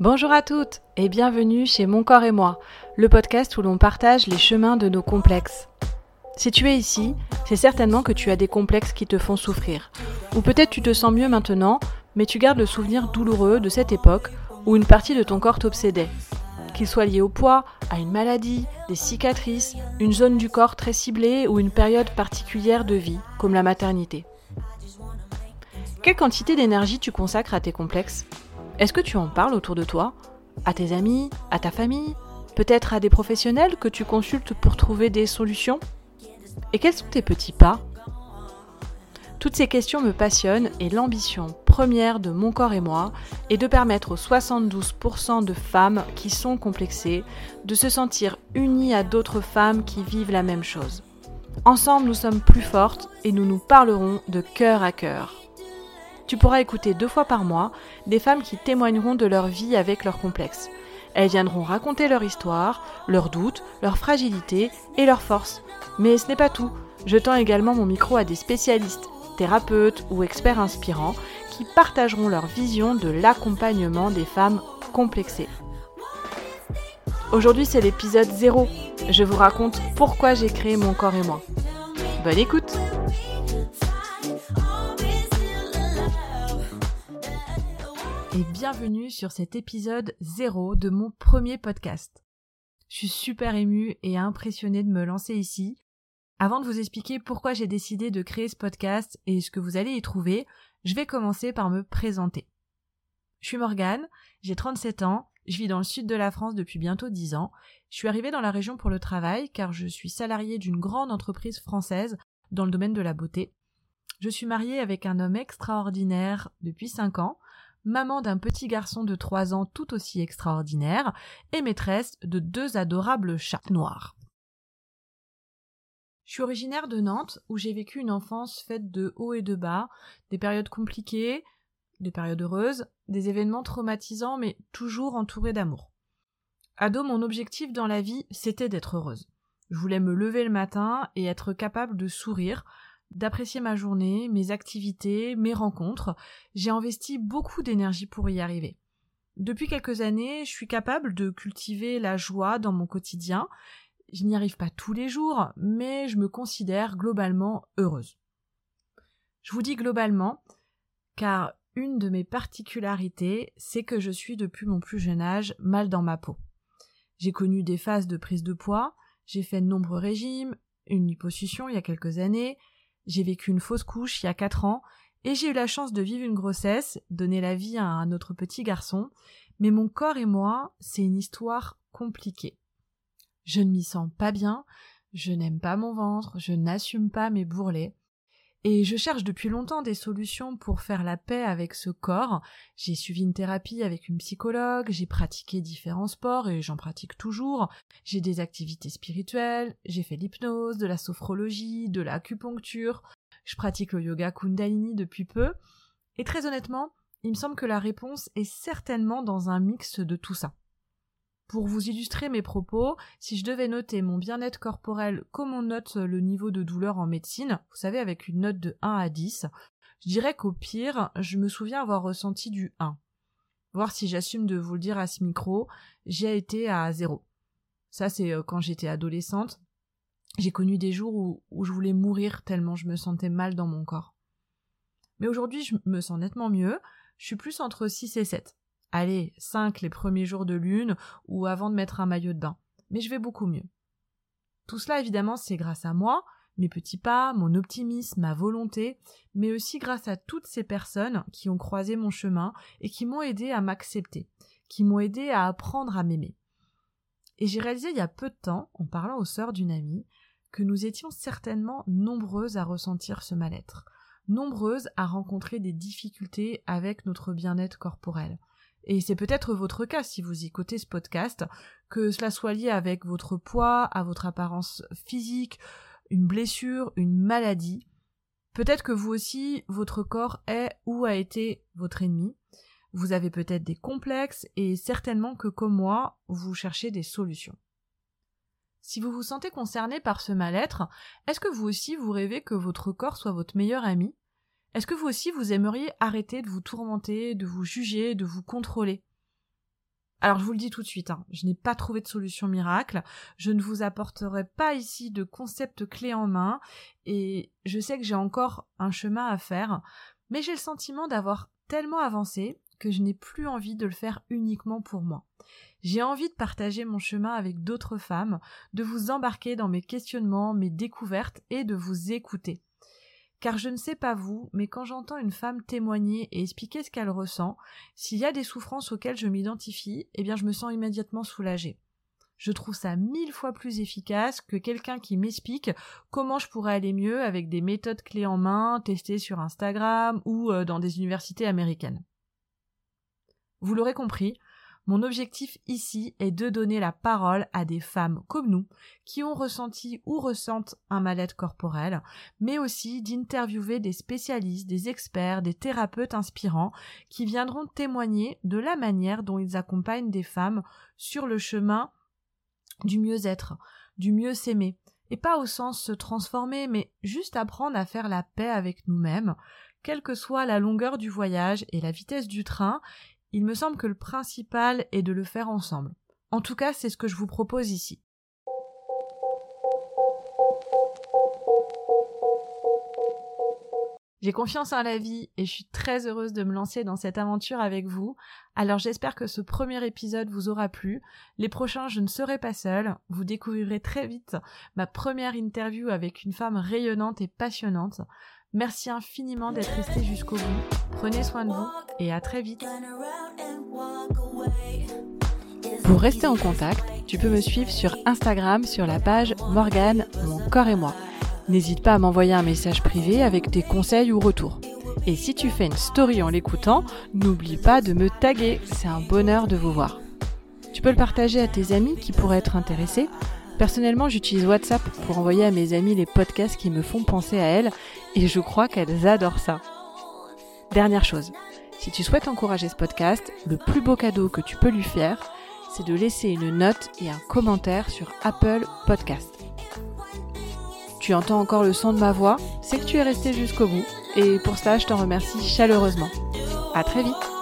Bonjour à toutes et bienvenue chez Mon Corps et moi, le podcast où l'on partage les chemins de nos complexes. Si tu es ici, c'est certainement que tu as des complexes qui te font souffrir. Ou peut-être tu te sens mieux maintenant, mais tu gardes le souvenir douloureux de cette époque où une partie de ton corps t'obsédait. Qu'il soit lié au poids, à une maladie, des cicatrices, une zone du corps très ciblée ou une période particulière de vie, comme la maternité. Quelle quantité d'énergie tu consacres à tes complexes? Est-ce que tu en parles autour de toi? À tes amis? À ta famille? Peut-être à des professionnels que tu consultes pour trouver des solutions? Et quels sont tes petits pas? Toutes ces questions me passionnent et l'ambition première de mon corps et moi est de permettre aux 72% de femmes qui sont complexées de se sentir unies à d'autres femmes qui vivent la même chose. Ensemble, nous sommes plus fortes et nous nous parlerons de cœur à cœur. Tu pourras écouter deux fois par mois des femmes qui témoigneront de leur vie avec leurs complexes. Elles viendront raconter leur histoire, leurs doutes, leurs fragilités et leurs forces. Mais ce n'est pas tout. Je tends également mon micro à des spécialistes thérapeutes ou experts inspirants qui partageront leur vision de l'accompagnement des femmes complexées. Aujourd'hui c'est l'épisode 0. Je vous raconte pourquoi j'ai créé mon corps et moi. Bonne écoute Et bienvenue sur cet épisode 0 de mon premier podcast. Je suis super émue et impressionnée de me lancer ici avant de vous expliquer pourquoi j'ai décidé de créer ce podcast et ce que vous allez y trouver, je vais commencer par me présenter. Je suis Morgane, j'ai 37 ans, je vis dans le sud de la France depuis bientôt 10 ans. Je suis arrivée dans la région pour le travail car je suis salariée d'une grande entreprise française dans le domaine de la beauté. Je suis mariée avec un homme extraordinaire depuis 5 ans, maman d'un petit garçon de 3 ans tout aussi extraordinaire et maîtresse de deux adorables chats noirs. Je suis originaire de Nantes, où j'ai vécu une enfance faite de hauts et de bas, des périodes compliquées, des périodes heureuses, des événements traumatisants, mais toujours entourés d'amour. Ado, mon objectif dans la vie, c'était d'être heureuse. Je voulais me lever le matin et être capable de sourire, d'apprécier ma journée, mes activités, mes rencontres. J'ai investi beaucoup d'énergie pour y arriver. Depuis quelques années, je suis capable de cultiver la joie dans mon quotidien je n'y arrive pas tous les jours, mais je me considère globalement heureuse. Je vous dis globalement, car une de mes particularités, c'est que je suis depuis mon plus jeune âge mal dans ma peau. J'ai connu des phases de prise de poids, j'ai fait de nombreux régimes, une liposuction il y a quelques années, j'ai vécu une fausse couche il y a quatre ans, et j'ai eu la chance de vivre une grossesse, donner la vie à un autre petit garçon, mais mon corps et moi, c'est une histoire compliquée. Je ne m'y sens pas bien, je n'aime pas mon ventre, je n'assume pas mes bourrelets. Et je cherche depuis longtemps des solutions pour faire la paix avec ce corps. J'ai suivi une thérapie avec une psychologue, j'ai pratiqué différents sports et j'en pratique toujours. J'ai des activités spirituelles, j'ai fait l'hypnose, de la sophrologie, de l'acupuncture. Je pratique le yoga kundalini depuis peu. Et très honnêtement, il me semble que la réponse est certainement dans un mix de tout ça. Pour vous illustrer mes propos, si je devais noter mon bien-être corporel comme on note le niveau de douleur en médecine, vous savez avec une note de 1 à 10, je dirais qu'au pire, je me souviens avoir ressenti du 1. Voir si j'assume de vous le dire à ce micro, j'ai été à 0. Ça c'est euh, quand j'étais adolescente. J'ai connu des jours où, où je voulais mourir tellement je me sentais mal dans mon corps. Mais aujourd'hui je me sens nettement mieux, je suis plus entre 6 et 7 allez, 5 les premiers jours de lune ou avant de mettre un maillot de bain. Mais je vais beaucoup mieux. Tout cela, évidemment, c'est grâce à moi, mes petits pas, mon optimisme, ma volonté, mais aussi grâce à toutes ces personnes qui ont croisé mon chemin et qui m'ont aidé à m'accepter, qui m'ont aidé à apprendre à m'aimer. Et j'ai réalisé il y a peu de temps, en parlant aux sœurs d'une amie, que nous étions certainement nombreuses à ressentir ce mal-être, nombreuses à rencontrer des difficultés avec notre bien-être corporel, et c'est peut-être votre cas si vous écoutez ce podcast, que cela soit lié avec votre poids, à votre apparence physique, une blessure, une maladie. Peut-être que vous aussi, votre corps est ou a été votre ennemi. Vous avez peut-être des complexes et certainement que comme moi, vous cherchez des solutions. Si vous vous sentez concerné par ce mal-être, est-ce que vous aussi vous rêvez que votre corps soit votre meilleur ami? Est-ce que vous aussi vous aimeriez arrêter de vous tourmenter, de vous juger, de vous contrôler? Alors je vous le dis tout de suite, hein, je n'ai pas trouvé de solution miracle, je ne vous apporterai pas ici de concept clé en main, et je sais que j'ai encore un chemin à faire, mais j'ai le sentiment d'avoir tellement avancé que je n'ai plus envie de le faire uniquement pour moi. J'ai envie de partager mon chemin avec d'autres femmes, de vous embarquer dans mes questionnements, mes découvertes et de vous écouter. Car je ne sais pas vous, mais quand j'entends une femme témoigner et expliquer ce qu'elle ressent, s'il y a des souffrances auxquelles je m'identifie, eh bien je me sens immédiatement soulagée. Je trouve ça mille fois plus efficace que quelqu'un qui m'explique comment je pourrais aller mieux avec des méthodes clés en main testées sur Instagram ou euh, dans des universités américaines. Vous l'aurez compris, mon objectif ici est de donner la parole à des femmes comme nous qui ont ressenti ou ressentent un mal-être corporel, mais aussi d'interviewer des spécialistes, des experts, des thérapeutes inspirants qui viendront témoigner de la manière dont ils accompagnent des femmes sur le chemin du mieux-être, du mieux s'aimer, et pas au sens se transformer, mais juste apprendre à faire la paix avec nous-mêmes, quelle que soit la longueur du voyage et la vitesse du train, il me semble que le principal est de le faire ensemble. En tout cas, c'est ce que je vous propose ici. J'ai confiance en la vie et je suis très heureuse de me lancer dans cette aventure avec vous. Alors j'espère que ce premier épisode vous aura plu. Les prochains, je ne serai pas seule. Vous découvrirez très vite ma première interview avec une femme rayonnante et passionnante. Merci infiniment d'être resté jusqu'au bout. Prenez soin de vous et à très vite. Pour rester en contact, tu peux me suivre sur Instagram sur la page Morgane, mon corps et moi. N'hésite pas à m'envoyer un message privé avec tes conseils ou retours. Et si tu fais une story en l'écoutant, n'oublie pas de me taguer, c'est un bonheur de vous voir. Tu peux le partager à tes amis qui pourraient être intéressés Personnellement, j'utilise WhatsApp pour envoyer à mes amis les podcasts qui me font penser à elles et je crois qu'elles adorent ça. Dernière chose, si tu souhaites encourager ce podcast, le plus beau cadeau que tu peux lui faire, c'est de laisser une note et un commentaire sur Apple Podcast. Tu entends encore le son de ma voix, c'est que tu es resté jusqu'au bout et pour ça, je t'en remercie chaleureusement. À très vite.